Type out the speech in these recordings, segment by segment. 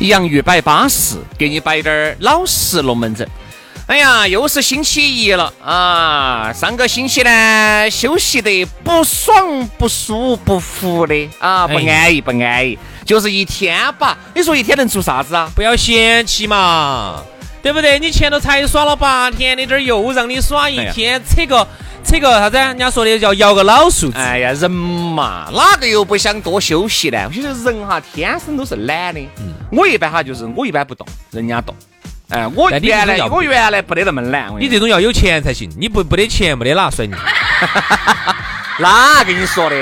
洋芋摆巴适，给你摆点儿老实龙门阵。哎呀，又是星期一了啊！上个星期呢，休息得不爽、不舒、不服的啊，不安逸、不安逸，就是一天吧。你说一天能做啥子啊？不要嫌弃嘛，对不对？你前头才耍了八天你，这儿又让你耍一天，扯个。扯个啥子？人家说的叫摇个老数字。哎呀，人嘛，哪个又不想多休息呢？我觉得人哈，天生都是懒的。嗯。我一般哈，就是我一般不动，人家动。哎，我原来我原来不得那么懒。你这种要有钱才行，你不不得钱，没得哪甩你。哪跟你说的？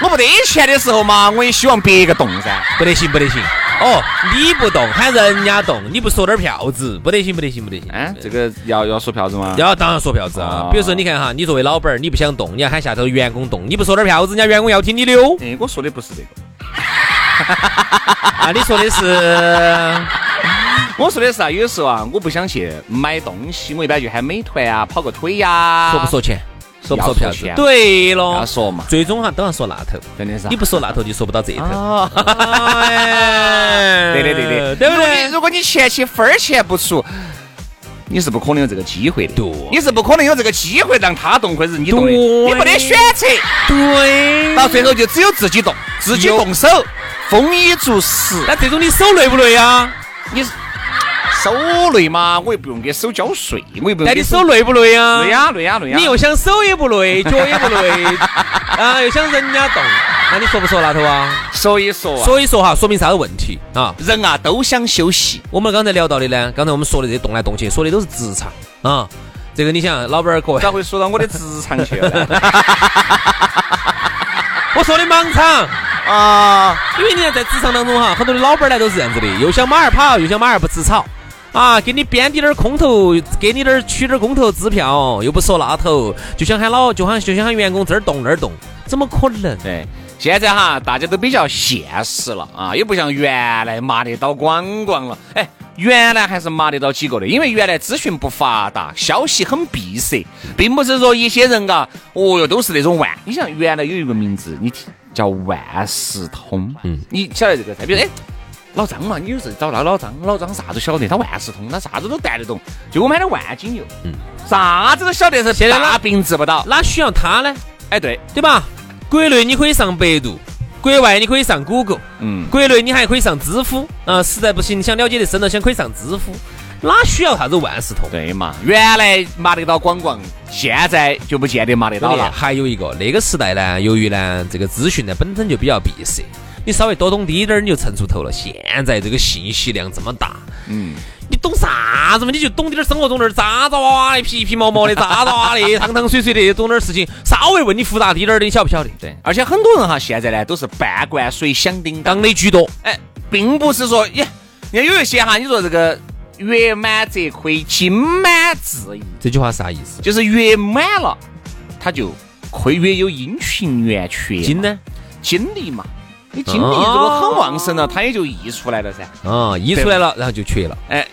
我不得钱的时候嘛，我也希望别个动噻。不得行，不得行。哦，你不动，喊人家动，你不说点票子，不得行，不得行，不得行。哎，这个要要说票子吗？要，当然说票子啊。比如说，你看哈，你作为老板儿，你不想动，你要喊下头员工动，你不说点票子，人家员工要听你的哦。哎，我说的不是这个。啊，你说的是？我说的是啊，有时候啊，我不想去买东西，我一般就喊美团啊，跑个腿呀。说不说钱？说不说票子？对了，要说嘛。最终哈都要说那头，真的是。你不说那头就说不到这头。对的对的，对不对？如果你前期分儿钱不出，你是不可能有这个机会的。对。你是不可能有这个机会让他动或者是你动的。你没得选择。对。到最后就只有自己动，自己动手，丰衣足食。那这种你手累不累啊？你。手累嘛，我又不用给手交税，我又不用。那你手累不累啊？累呀，累呀，累呀。你又想手也不累，脚也不累啊，又想人家动，那你说不说那头啊？说一说，所以说哈，说明啥子问题啊？人啊都想休息。我们刚才聊到的呢，刚才我们说的这动来动去，说的都是职场啊。这个你想，老板儿各位咋会说到我的职场去了？我说的盲场啊，因为你看在职场当中哈，很多的老板儿呢都是这样子的，又想马儿跑，又想马儿不吃草。啊，给你编点儿空头，给你点儿取点儿空头支票，又不说那头，就想喊老，就喊就想喊员工这儿动那儿动，怎么可能？对，现在哈，大家都比较现实了啊，也不像原来麻得到光光了。哎，原来还是麻得到几个的，因为原来资讯不发达，消息很闭塞，并不是说一些人嘎，哦哟，都是那种万。你想原来有一个名字，你听叫万事通，嗯，你晓得这个噻？比如哎。老张嘛，你有事找那老张，老张啥子晓得，他万事通，他啥子都带得懂。就我买的万金油，嗯，啥子都晓得是，现在大病治不到，哪需要他呢？哎，对，对吧？国内你可以上百度，国外你可以上谷歌，嗯，国内你还可以上知乎，啊，实在不行，想了解的深了，想可以上知乎，哪需要啥子万事通？对嘛？原来麻得到广广，现在就不见得麻得到了。还有一个，那个时代呢，由于呢这个资讯呢本身就比较闭塞。你稍微多懂滴点儿，你就蹭出头了。现在这个信息量这么大，嗯，你懂啥子嘛？你就懂点儿生活中点儿渣渣哇哇的、皮皮毛毛的、渣渣哇的、汤汤水水的，懂点儿事情。稍微问你复杂滴点儿的，你晓不晓得？对。而且很多人哈，现在呢都是半罐水响叮当的居多。哎，并不是说，耶，你看有一些哈，你说这个月满则亏，金满自溢。这句话啥意思？就是月满了，他就亏，月有阴晴圆缺。金呢？精力嘛。你精力如果很旺盛了，它也就溢出来了噻。啊，溢出来了，然后就缺了。哎，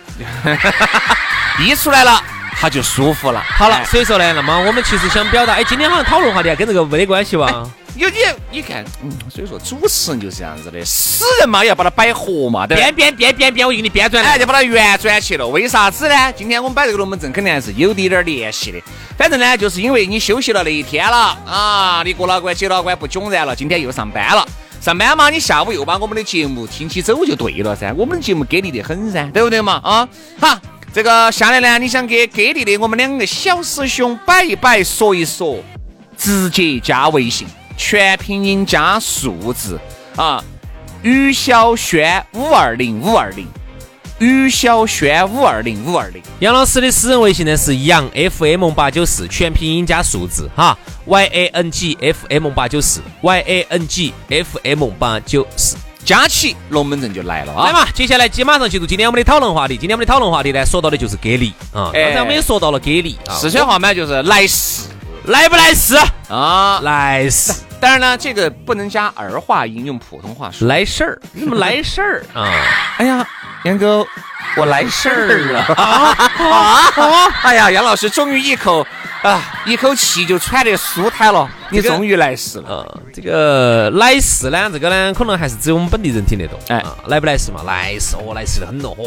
溢出来了，它就舒服了。好了，所以说呢，那么我们其实想表达，哎，今天好像讨论话题跟这个没得关系吧？有你你看，嗯，所以说主持人就是这样子的，死人嘛要把它摆活嘛，对吧？编编编编编，我给你编转哎，来。就把它圆转去了。为啥子呢？今天我们摆这个龙门阵，肯定还是有滴点儿联系的。反正呢，就是因为你休息了那一天了啊，你过老关、接老关不囧然了，今天又上班了。上班嘛，你下午又把我们的节目听起走就对了噻。我们的节目给力的很噻，对不对嘛？啊，好，这个下来呢，你想给给力的我们两个小师兄摆一摆、说一说，直接加微信，全拼音加数字啊，于小轩五二零五二零。于小轩五二零五二零，杨老师的私人微信呢是杨 FM 八九四，全拼音加数字哈，Y A N G F M 八九四，Y A N G F M 八九四。加起龙门阵就来了啊！来嘛，接下来接马上进入今天我们的讨论话题。今天我们的讨论话题呢，说到的就是给力啊。哎刚才我们也说到了给力啊，四川话嘛就是来事来不来事？啊。来事，当然呢，这个不能加儿化音，用普通话说。来事儿，你怎么来事儿啊？哎呀，杨哥，我来事儿了 啊！哎呀，杨老师终于一口啊，一口气就喘得舒坦了。你终于来事了。呃，这个来事呢，这个呢，可能还是只有我们本地人听得懂。哎啊，来不来事嘛？来事哦，来事的很咯，哦，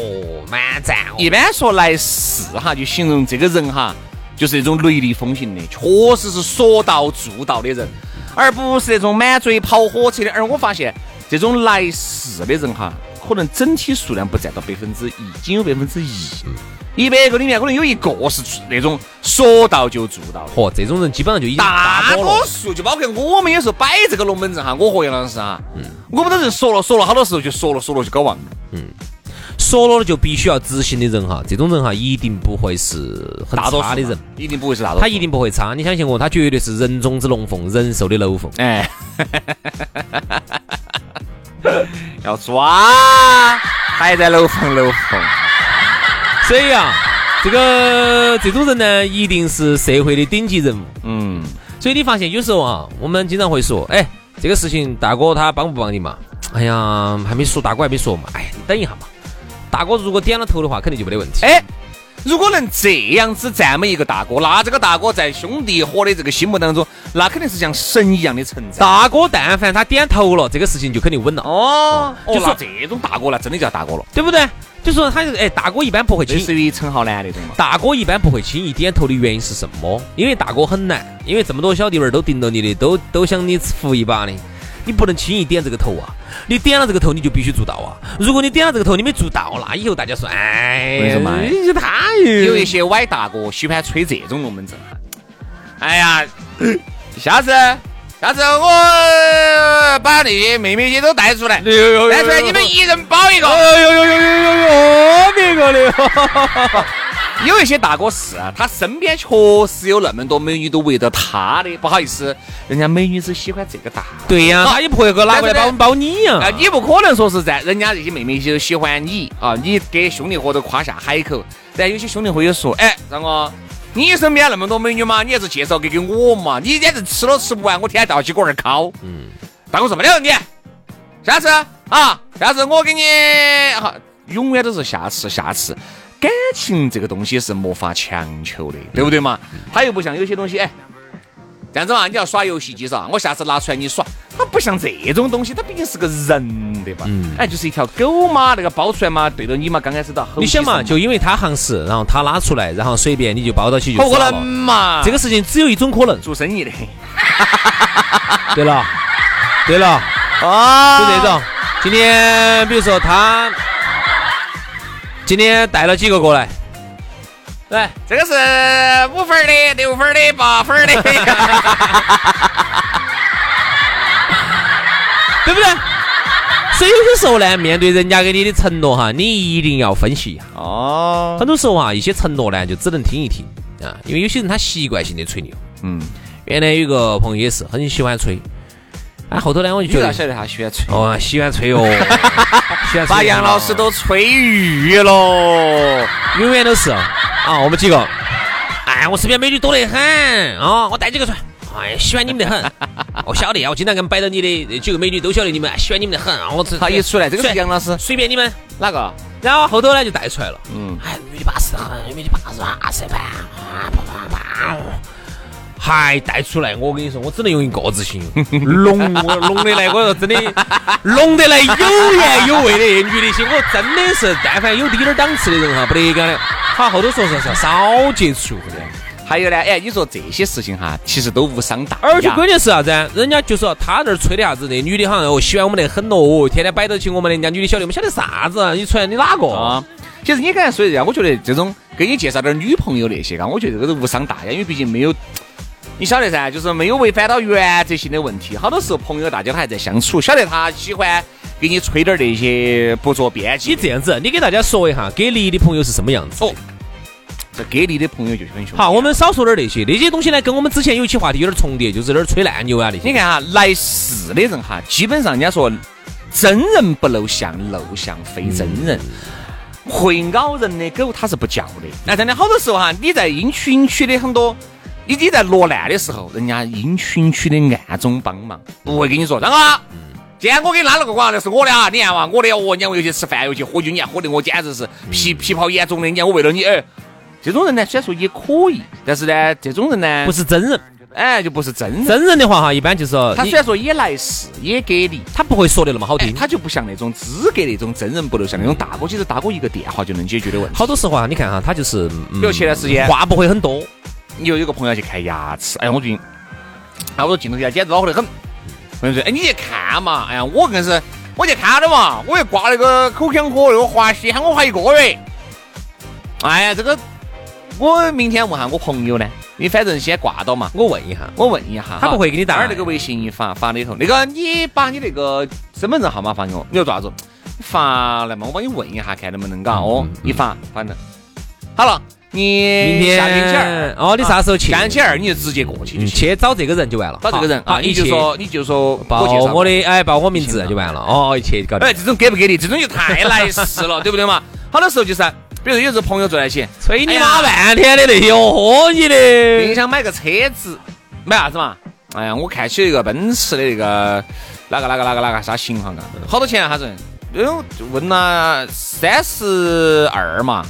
满赞哦。一般说来事哈，就形容这个人哈，就是那种雷厉风行的，确实是说到做到的人，而不是那种满嘴跑火车的。而我发现这种来事的人哈，可能整体数量不占到百分之一，仅有百分之一。一百个里面可能有一个是那种说到就做到的。嚯，这种人基本上就已经大。多数就包括我们有时候摆这个龙门阵哈，我和杨老师哈，我们都是说了说了，好多时候就说了说了就搞忘了。嗯说了就必须要执行的人哈，这种人哈，一定不会是很差的人，一定不会是大多数，他一定不会差。你相信我，他绝对是人中之龙凤，人兽的龙凤。哎，要抓，还在楼房楼房。所以啊，这个这种人呢，一定是社会的顶级人物。嗯，所以你发现有时候啊，我们经常会说，哎，这个事情大哥他帮不帮你嘛？哎呀，还没说，大哥还没说嘛。哎呀，你等一下嘛。大哥如果点了头的话，肯定就没得问题。哎，如果能这样子赞美一个大哥，那这个大哥在兄弟伙的这个心目当中，那肯定是像神一样的存在。大哥但凡他点头了，这个事情就肯定稳了，哦，哦，就说那这种大哥那真的叫大哥了，对不对？就说他哎，大哥一般不会轻类似于陈浩南那种嘛。大哥一般不会轻易点头的原因是什么？因为大哥很难，因为这么多小弟们儿都盯着你的，都都想你扶一把的，你不能轻易点这个头啊！你点了这个头，你就必须做到啊！如果你点了这个头，你没做到，那以后大家说，哎，为什么你太有一些歪大哥喜欢吹这种龙门阵。哎呀，下次下次我把那些妹妹些都带出来，带出来你们一人包一个。哎呦呦呦呦呦呦，别个的，有一些大哥是啊，他身边确实有那么多美女都围着他的，不好意思，人家美女只喜欢这个大。对呀，他也不会个拿过来包包你呀。啊，，你不可能说是在人家这些妹妹些都喜欢你啊，你给兄弟伙都夸下海口，但有些兄弟伙也说，哎，张哥，你身边那么多美女嘛，你还是介绍给给我嘛，你简直吃都吃不完，我天天到起锅儿烤。嗯，大哥说没得问题，下次啊，下次我给你好，永远都是下次下次。感情这个东西是没法强求的，对不对嘛？它又不像有些东西，哎，这样子嘛，你要耍游戏机噻，我下次拿出来你耍，它不像这种东西，它毕竟是个人，对吧？哎，就是一条狗嘛，那个包出来嘛，对着你嘛，刚开始到你想嘛，就因为他行实，然后他拉出来，然后随便你就包到起就不可能。嘛，这个事情只有一种可能，做生意的 对了，对了。啊就这种。今天比如说他今天带了几个过来，来，这个是五分儿的、六分儿的、八分儿的，对不对？所以有些时候呢，面对人家给你的承诺哈，你一定要分析一下。哦，很多时候啊，一些承诺呢，就只能听一听啊，因为有些人他习惯性的吹牛。嗯，原来有个朋友也是很喜欢吹，哎，后头呢我就觉得，晓得他喜欢吹？哦，喜欢吹哦，把杨老师都吹郁了。永远都是啊，我们几个，哎，我身边美女多得很。啊，我带几个出来，哎，喜欢你们得很，我晓得啊，我经常跟摆到你的几个美女都晓得你们喜欢你们得很，啊我这他一出来，这个是杨老师。随便你们，哪个？然后后头呢就带出来了，嗯，哎，美女巴适得很，美女巴适巴适吧，啊啪啪啪，还带出来，我跟你说，我只能用一个字形容，浓，我浓的来，我说真的，浓得来有颜有味的女的些，我真的是，但凡有滴点儿档次的人哈，不得干的。好，后头说说是少接触的。还有呢，哎，你说这些事情哈，其实都无伤大雅。而且关键是啥子？人家就说他这儿吹的啥子？那女的好像哦喜欢我们得很哦，天天摆到起我们的，人家女的晓得，我们晓得啥子？你传你哪个？啊？其实你刚才说的这样，我觉得这种给你介绍点女朋友那些，嘎，我觉得这个都无伤大雅，因为毕竟没有，你晓得噻，就是没有违反到原则性的问题。好多时候朋友大家都还在相处，晓得他喜欢给你吹点那些不着边际。你这样子，你给大家说一下，给力的朋友是什么样子？哦。这给力的朋友就很凶。好，我们少说点那些，那些东西呢，跟我们之前有一期话题有点重叠，就是那儿吹烂牛啊那些。你看哈，来事的人哈，基本上人家说真人不露相，露相非真人。会咬人的狗它是不叫的。那真的好多时候哈，你在因群区的很多，你你在落难的时候，人家阴群区的暗中帮忙，不会跟你说张哥，今天我给你拉了个广那是我的啊，你看嘛，我的哦，你看我又去吃饭又去喝酒，你看喝的我简直是皮皮泡眼肿的，你看我为了你哎。这种人呢，虽然说也可以，但是呢，这种人呢不是真人，哎，就不是真人。真人的话哈，一般就是说他虽然说也来事，也给力，他不会说的那么好听，他就不像那种资格那种真人不露相那种大哥，其实大哥一个电话就能解决的问题。好多时候啊，你看哈，他就是比如前段时间话不会很多。你又有个朋友去看牙齿，哎呀，我最近，哎，我说镜头下简直恼火得很。我跟你说，哎，你去看嘛，哎呀，我更是，我去看了嘛，我又挂那个口腔科那个华西，喊我花一个月。哎呀，这个。我明天问下我朋友呢，你反正先挂到嘛。我问一下，我问一下，他不会给你打。那个微信一发发里头，那个你把你那个身份证号码发给我。你要做啥子？发来嘛，我帮你问一下，看能不能搞。哦，一发，反正好了。你下星期二哦，你啥时候去？下星期二你就直接过去，去找这个人就完了。找这个人啊，你就说你就说报我的哎，报我名字就完了。哦，一切搞定。哎，这种给不给力？这种就太来事了，对不对嘛？好多时候就是。比如有时候朋友坐在一起，催你妈半天的那些，喝你的。你想买个车子，买啥子嘛？哎呀，我看起一个奔驰的那个哪个哪个哪个哪个啥型号啊？好多钱啊？他说，就问了三十二嘛，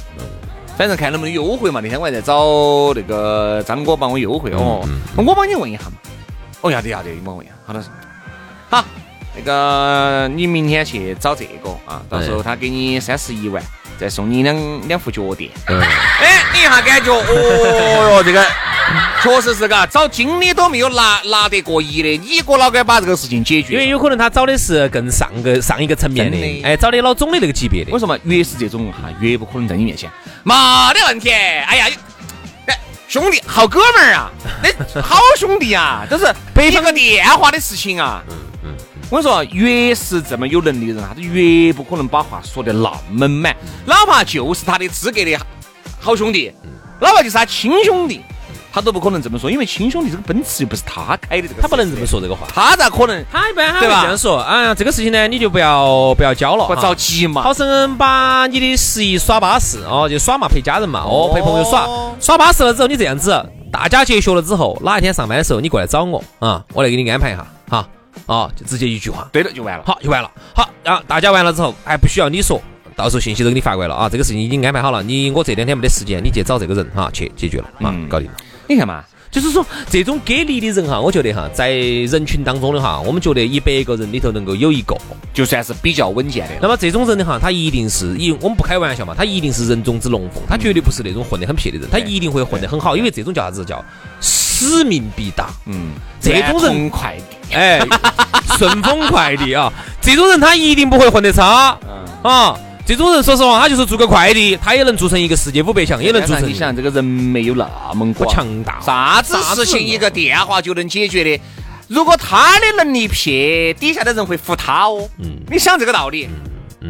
反正看能不能优惠嘛。那天我还在找那个张哥帮我优惠哦，我帮你问一下嘛。哦，要得要得，你帮我问一下。好的，好，那个你明天去找这个啊，到时候他给你三十一万。再送你两两副脚垫，哎，你一下感觉，哦哟，这个确实是嘎，找经理都没有拿拿得过亿的，你哥老该把这个事情解决。因为有可能他找的是更上个上一个层面的，哎，找的老总的那个级别的。为什么越是这种哈，越不可能在你面前？没得问题，哎呀，哎，兄弟，好哥们儿啊，那好兄弟啊，都是一个电话的事情啊。我跟你说，越是这么有能力的人，他越不可能把话说得那么满。哪怕就是他的资格的好兄弟，哪怕就是他亲兄弟，他都不可能这么说，因为亲兄弟这个奔驰又不是他开的，这个他不能这么说这个话。他咋可能？他一般他会这样说：，哎呀，这个事情呢，你就不要不要交了，不着急嘛。好生把你的十一耍巴适哦，就耍嘛，陪家人嘛，哦，陪朋友耍，耍巴适了之后，你这样子，大家结学了之后，哪一天上班的时候，你过来找我啊，我来给你安排一下，哈。啊，就直接一句话，对了，就完了，好，就完了，好，然啊，大家完了之后还不需要你说，到时候信息都给你发过来了啊，这个事情已经安排好了，你我这两天没得时间，你去找这个人哈，去解决了，啊，搞定了。你看嘛，就是说这种给力的人哈，我觉得哈，在人群当中的哈，我们觉得一百个人里头能够有一个，就算是比较稳健的。那么这种人的哈，他一定是一，我们不开玩笑嘛，他一定是人中之龙凤，他绝对不是那种混得很撇的人，他一定会混得很好，因为这种叫啥子叫使命必达。嗯，这种人快递。哎，顺丰快递啊，这种人他一定不会混得差。啊，这种人说实话，他就是做个快递，他也能做成一个世界五百强，也能做成。你想，这个人没有那么广，强大，啥子事情一个电话就能解决的。如果他的能力撇，底下的人会服他哦。嗯，你想这个道理，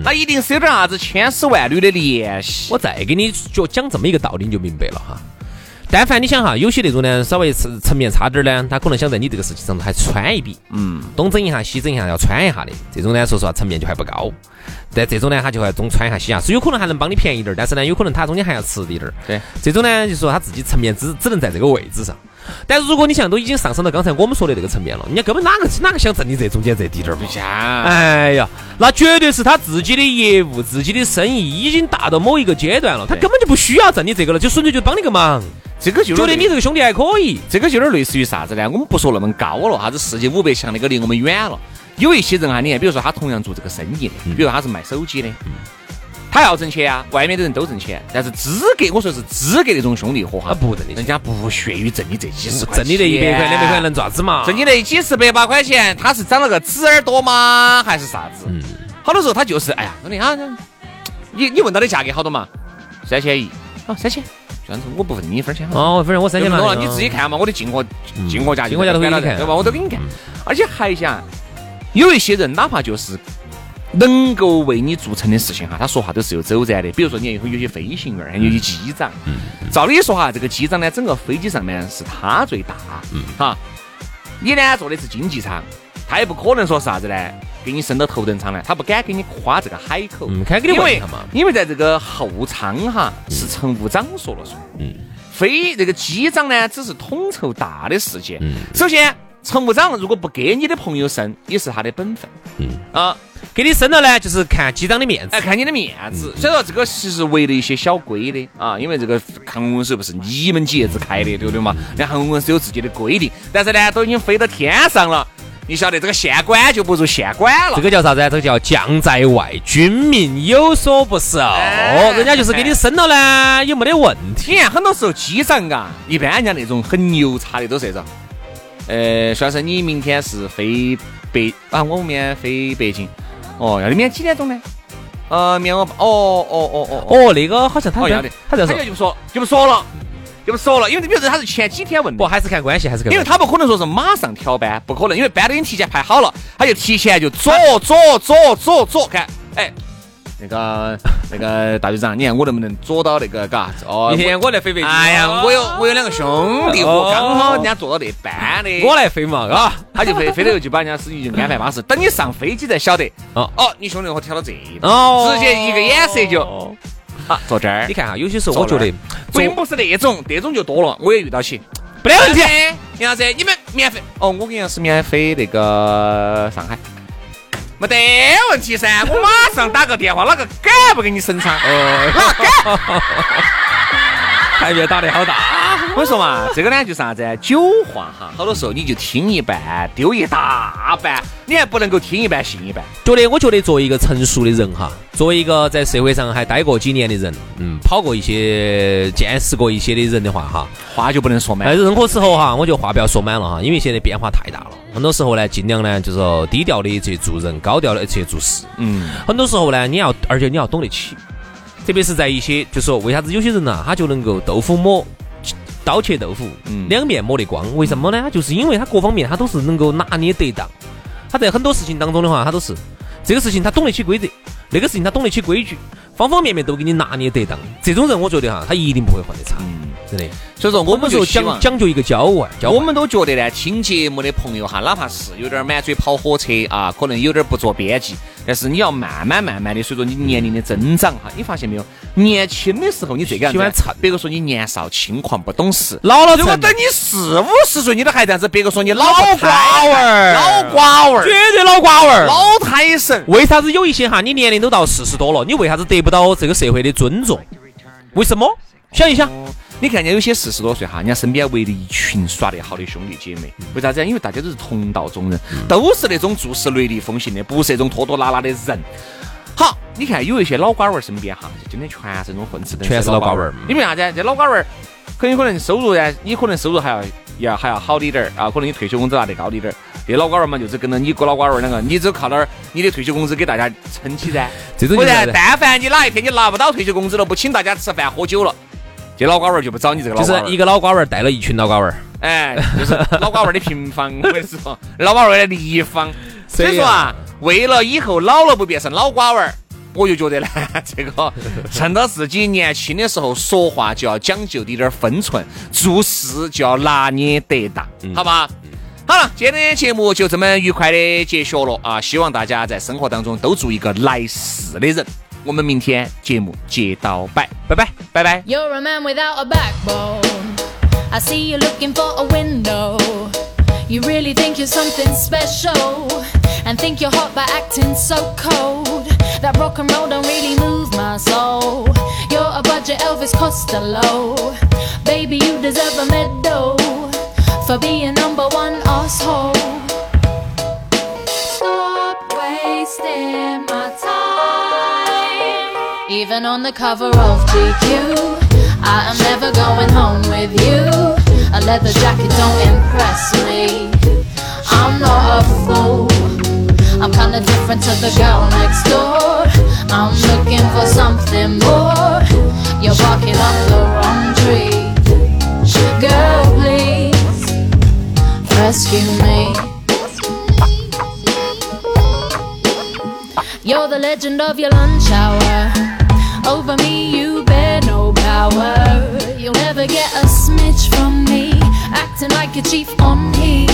那一定是有点啥子千丝万缕的联系。我再给你就讲这么一个道理，你就明白了哈。但凡你想哈，有些那种呢，稍微层层面差点儿呢，他可能想在你这个事情上头还穿一笔，嗯，东整一下西整一下要穿一下的，这种呢，说实话层面就还不高。但这种呢，他就会东穿一下西下，是有可能还能帮你便宜点儿，但是呢，有可能他中间还要吃一点儿。对，这种呢，就是说他自己层面只只能在这个位置上。但是如果你像都已经上升到刚才我们说的这个层面了，人家根本哪个哪个想挣你这中间这滴点儿嘛？像，哎呀，那绝对是他自己的业务、自己的生意已经达到某一个阶段了，他根本就不需要挣你这个了，就纯粹就帮你个忙，这个就觉得你这个兄弟还可以。这个就有点类似于啥子呢？我们不说那么高了，啥子世界五百强那个离我们远了。有一些人啊，你看，比如说他同样做这个生意的，比如他是卖手机的，他要挣钱啊，外面的人都挣钱，但是资格，我说是资格那种兄弟伙哈，不挣的，人家不屑于挣你这几十块，挣你那一百块、两百块能咋子嘛？挣你那几十百把块钱，他是长了个纸耳朵吗？还是啥子？嗯，好多时候他就是，哎呀，兄弟啊，你你问到的价格好多嘛？三千一，好三千，我不问你一分钱哦，反正我三千多了，你自己看嘛，我的进货进货价，进货价都给你看，对吧？我都给你看，而且还想。有一些人，哪怕就是能够为你做成的事情哈，他说话都是有走展的。比如说，你看有些飞行员，还有些机长。照理说哈，这个机长呢，整个飞机上面是他最大。嗯。哈，你呢坐的是经济舱，他也不可能说啥子呢，给你升到头等舱来，他不敢给你夸这个海口。嗯，开给你玩嘛。因为在这个后舱哈，是乘务长说了算。嗯。飞这个机长呢，只是统筹大的事件。嗯。首先。乘务长如果不给你的朋友升，也是他的本分。嗯啊，给你升了呢，就是看机长的面子，哎，看你的面子。所以说这个其实为了一些小规的啊，因为这个航空公司不是你们几爷子开的，对不对嘛？那航空公司有自己的规定，但是呢，都已经飞到天上了，你晓得这个县官就不如县管了。这个叫啥子？这个叫将在外，军民有所不受。人家就是给你升了呢，也没得问题。很多时候机长啊，一般人家那种很牛叉的都是这种。呃，算是你明天是飞北啊，我们明天飞北京。哦，要你明天几点钟呢？呃，明天我哦哦哦哦哦，那个好像他要的，他这说就不说就不说了，就不说了，因为比如说他是前几天问的，不还是看关系还是看，因为他不可能说是马上调班，不可能，因为班都已经提前排好了，他就提前就左左左左左看，哎。那个那个大队长，你看我能不能坐到那个嘎？哦，明天我来飞飞机。哎呀，我有我有两个兄弟伙，刚好人家坐到那班的。我来飞嘛，嘎，他就飞飞了，就把人家司机就安排巴适。等你上飞机才晓得。哦哦，你兄弟伙调到这，哦，直接一个眼色就，好 坐这儿。你看哈，有些时候我觉得，并不是那种，那种就多了，我也遇到起。没得问题。杨老师，你们免费？哦，我跟杨老师免费那个上海。没得问题噻，我马上打个电话，哪个敢不给你审查？哦，哪敢？台面打得好大。我说嘛，这个呢就是啥子？酒话哈，好多时候你就听一半，丢一大半，你还不能够听一半信一半。觉得我觉得作为一个成熟的人哈，作为一个在社会上还待过几年的人，嗯，跑过一些、见识过一些的人的话哈，话就不能说满。任何时候哈，我觉得话不要说满了哈，因为现在变化太大了。很多时候呢，尽量呢就是说低调的去做人，高调的去做事。嗯，很多时候呢，你要而且你要懂得起，特别是在一些就是说为啥子有些人呢，他就能够豆腐磨。刀切豆腐，两面抹得光，为什么呢？就是因为他各方面他都是能够拿捏得当，他在很多事情当中的话，他都是这个事情他懂得起规则，那个事情他懂得起规矩，方方面面都给你拿捏得当。这种人，我觉得哈，他一定不会混得差。真的，所以说我们说讲讲究一个交外，我们都觉得呢，听节目的朋友哈，哪怕是有点满嘴跑火车啊，可能有点不着边际，但是你要慢慢慢慢的，随着你年龄的增长哈，你发现没有？年轻的时候你最喜欢蹭，别个说你年少轻狂不懂事，老了如果等你四五十岁，你都还这样子，别个说你老瓜娃儿，老瓜娃儿，绝对老瓜娃儿，老胎神。为啥子有一些哈，你年龄都到四十多了，你为啥子得不到这个社会的尊重？为什么？想一想。你看人家有些四十多岁哈，人家身边围着一群耍得好的兄弟姐妹，为啥子？因为大家都是同道中人，都是那种做事雷厉风行的，不是那种拖拖拉拉的人。好，你看有一些老瓜娃儿身边哈，就真的全是那种混吃等全是老瓜娃儿。因为啥子？这老瓜娃儿很有可能收入呢，你可能收入还要要还要好一点儿啊，可能你退休工资拿得高一点儿。这老瓜娃儿嘛，就是跟着你哥老瓜娃儿两个，你只靠那儿你的退休工资给大家撑起噻。不然，但凡你哪一天你拿不到退休工资了，不请大家吃饭喝酒了。这老瓜娃儿就不找你这个老，就是一个老瓜娃儿带了一群老瓜娃儿，哎，就是老瓜娃儿的平方，我跟你说，老瓜娃儿的立方。所以说啊，为了以后老了不变成老瓜娃儿，我就觉得呢，这个趁到自己年轻的时候，说话就要讲究点点分寸，做事就要拿捏得当，好吧？好了，今天的节目就这么愉快的结束了啊！希望大家在生活当中都做一个来事的人。我们明天节目接到摆，拜拜，拜拜。You're a man without a backbone. I see you looking for a window. You really think you're something special and think you're hot by acting so cold. That rock and roll don't really move my soul. You're a budget Elvis Costello. Baby, you deserve a medal for being number one asshole. Stop wasting my time. Even on the cover of GQ, I am never going home with you. A leather jacket don't impress me. I'm not a fool. I'm kinda different to the girl next door. I'm looking for something more. Legend of your lunch hour. Over me, you bear no power. You'll never get a smidge from me. Acting like a chief on heat.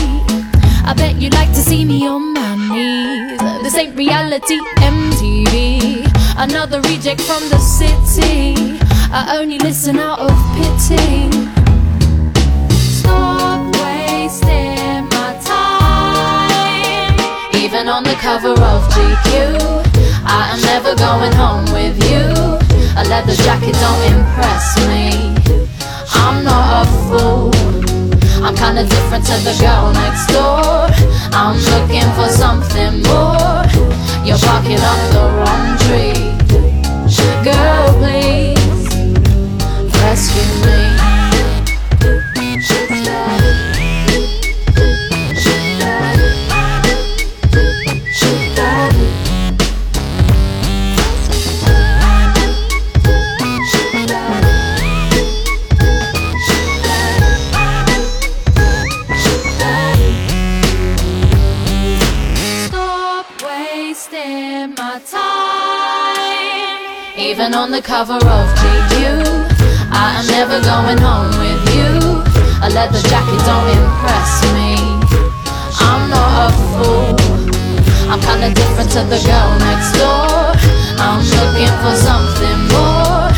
I bet you'd like to see me on my knees. This ain't reality MTV. Another reject from the city. I only listen out of pity. Stop wasting my time. Even on the cover of GQ, I am never going home with you. A leather jacket don't impress me. I'm not a fool. I'm kinda different to the girl next door. I'm looking for something more. You're barking up the wrong tree. Girl, please rescue me. On the cover of GQ, I am never going home with you. A leather jacket don't impress me. I'm not a fool. I'm kinda different to the girl next door. I'm looking for something more.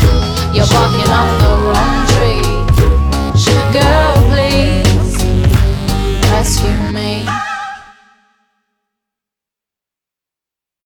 You're barking off the wrong